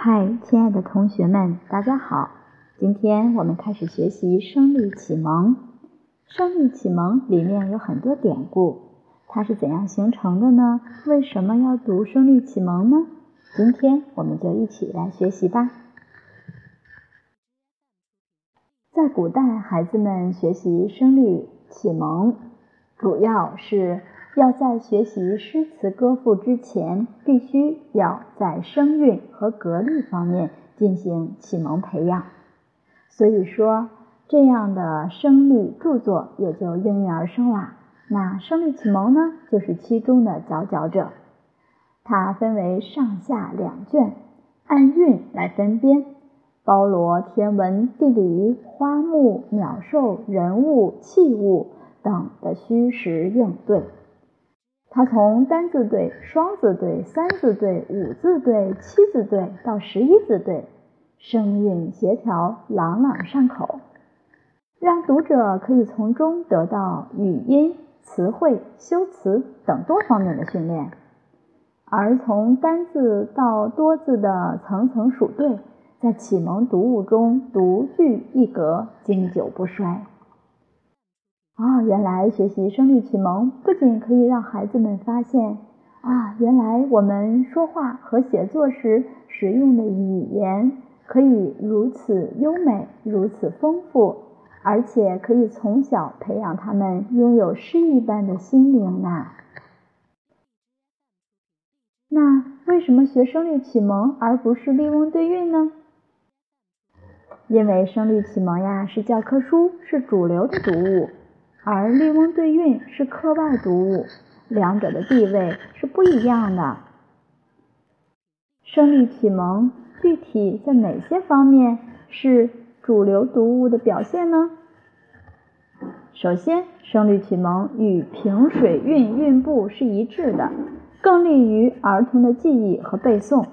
嗨，亲爱的同学们，大家好！今天我们开始学习《声律启蒙》。《声律启蒙》里面有很多典故，它是怎样形成的呢？为什么要读《声律启蒙》呢？今天我们就一起来学习吧。在古代，孩子们学习《声律启蒙》，主要是。要在学习诗词歌赋之前，必须要在声韵和格律方面进行启蒙培养。所以说，这样的声律著作也就应运而生啦。那《声律启蒙》呢，就是其中的佼佼者。它分为上下两卷，按韵来分编，包罗天文、地理、花木、鸟兽、人物、器物等的虚实应对。它从单字对、双字对、三字对、五字对、七字对到十一字对，声韵协调，朗朗上口，让读者可以从中得到语音、词汇、修辞等多方面的训练。而从单字到多字的层层数对，在启蒙读物中独具一格，经久不衰。哦，原来学习声律启蒙不仅可以让孩子们发现啊，原来我们说话和写作时使用的语言可以如此优美、如此丰富，而且可以从小培养他们拥有诗一般的心灵呐。那为什么学声律启蒙而不是例翁对韵呢？因为声律启蒙呀是教科书，是主流的读物。而笠翁对韵是课外读物，两者的地位是不一样的。声律启蒙具体在哪些方面是主流读物的表现呢？首先，声律启蒙与平水韵韵部是一致的，更利于儿童的记忆和背诵。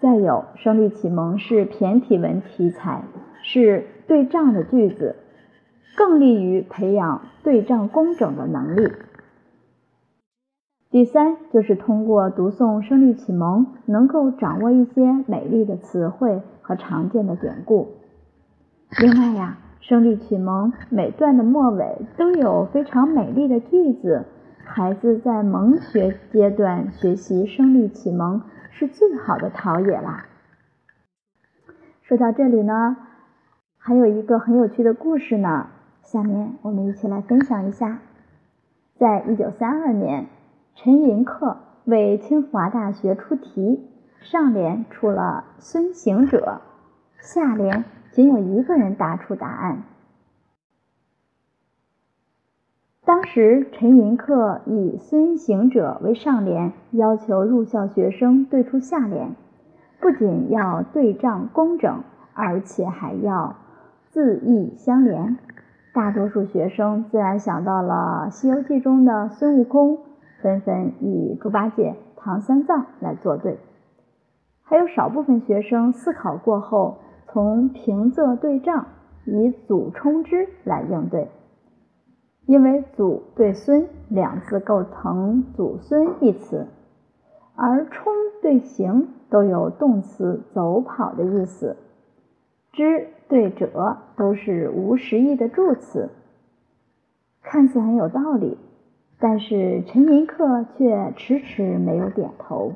再有，声律启蒙是骈体文题材，是对仗的句子。更利于培养对仗工整的能力。第三，就是通过读诵《声律启蒙》，能够掌握一些美丽的词汇和常见的典故。另外呀，《声律启蒙》每段的末尾都有非常美丽的句子，孩子在蒙学阶段学习《声律启蒙》是最好的陶冶啦。说到这里呢，还有一个很有趣的故事呢。下面我们一起来分享一下，在一九三二年，陈寅恪为清华大学出题，上联出了“孙行者”，下联仅有一个人答出答案。当时陈寅恪以“孙行者”为上联，要求入校学生对出下联，不仅要对仗工整，而且还要字义相连。大多数学生自然想到了《西游记》中的孙悟空，纷纷以猪八戒、唐三藏来作对。还有少部分学生思考过后，从平仄对仗，以祖冲之来应对。因为祖对孙两字构成祖孙一词，而冲对行都有动词走跑的意思。之对者都是无实义的助词，看似很有道理，但是陈寅恪却迟迟没有点头。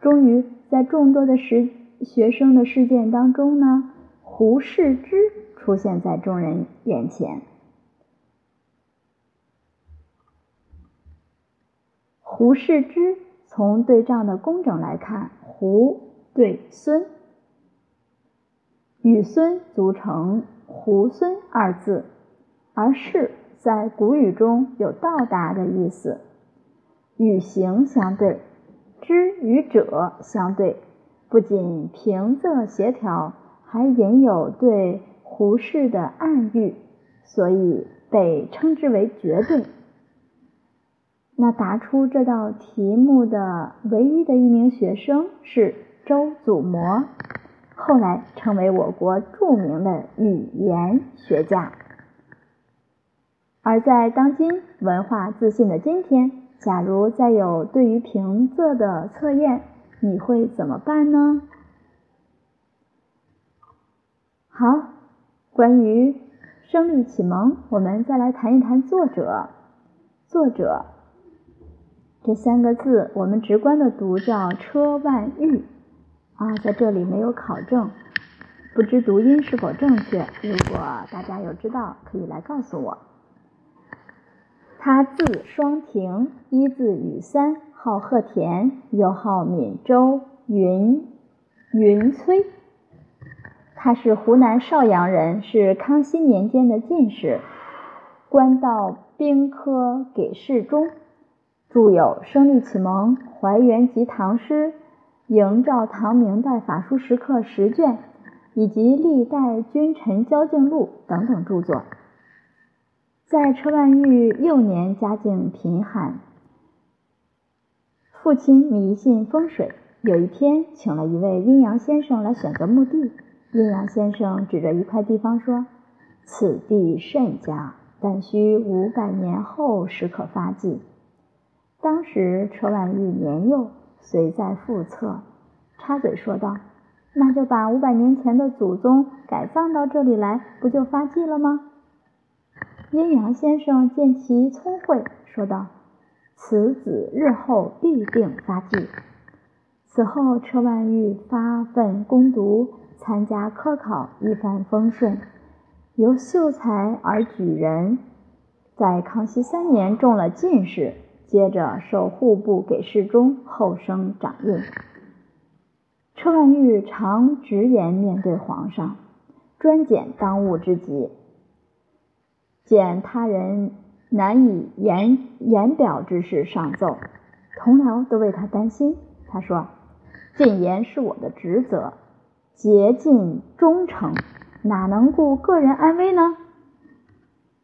终于在众多的实学生的事件当中呢，胡适之出现在众人眼前。胡适之从对仗的工整来看，胡对孙。与孙组成“胡孙”二字，而是在古语中有到达的意思。与行相对，知与者相对，不仅平仄协调，还隐有对胡适的暗喻，所以被称之为绝对。那答出这道题目的唯一的一名学生是周祖模。后来成为我国著名的语言学家。而在当今文化自信的今天，假如再有对于平仄的测验，你会怎么办呢？好，关于《声律启蒙》，我们再来谈一谈作者。作者这三个字，我们直观的读叫车万玉啊，在这里没有考证，不知读音是否正确。如果大家有知道，可以来告诉我。他字双亭，一字雨三，号鹤田，又号闽州云云崔。他是湖南邵阳人，是康熙年间的进士，官到兵科给事中，著有《声律启蒙》《怀元集唐诗》《营照唐明代法书石刻十卷》以及《历代君臣交境录》等等著作。在车万玉幼年，家境贫寒，父亲迷信风水，有一天请了一位阴阳先生来选择墓地。阴阳先生指着一块地方说：“此地甚佳，但需五百年后时可发迹。”当时车万玉年幼，随在腹侧，插嘴说道：“那就把五百年前的祖宗改葬到这里来，不就发迹了吗？”阴阳先生见其聪慧，说道：“此子日后必定发迹。”此后，车万玉发奋攻读。参加科考一帆风顺，由秀才而举人，在康熙三年中了进士，接着受户部给事中，后升掌印。车万玉常直言面对皇上，专拣当务之急，见他人难以言言表之事上奏，同僚都为他担心。他说：“进言是我的职责。”竭尽忠诚，哪能顾个人安危呢？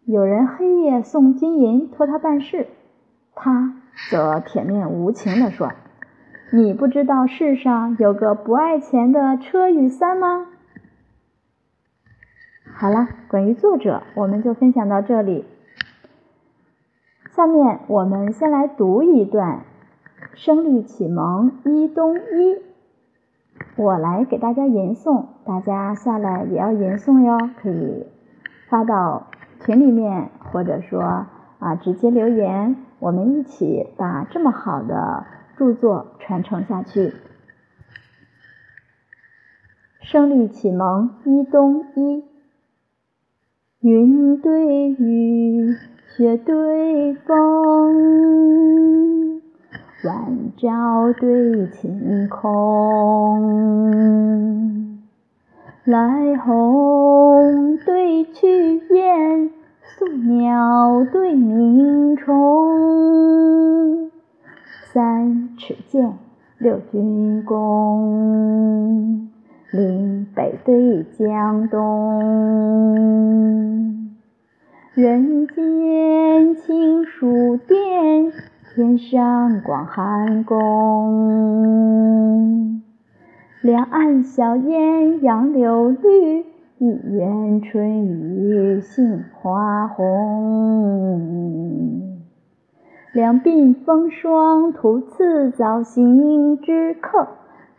有人黑夜送金银托他办事，他则铁面无情地说：“你不知道世上有个不爱钱的车与三吗？”好了，关于作者，我们就分享到这里。下面我们先来读一段《声律启蒙》一东一。我来给大家吟诵，大家下来也要吟诵哟，可以发到群里面，或者说啊直接留言，我们一起把这么好的著作传承下去。《声律启蒙》一东一，云对雨，雪对风。晚照对晴空，来鸿对去雁，宿鸟对鸣虫。三尺剑，六钧弓，岭北对江东。人间清暑殿。天上广寒宫，两岸晓烟杨柳绿，一园春雨杏花红。两鬓风霜徒次早行之客，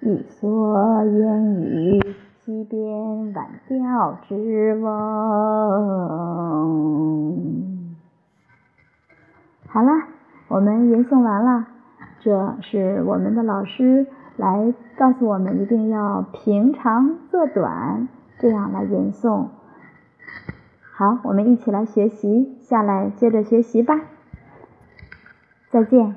一蓑烟雨溪边晚钓之翁。好了。我们吟诵完了，这是我们的老师来告诉我们，一定要平长作短，这样来吟诵。好，我们一起来学习，下来接着学习吧。再见。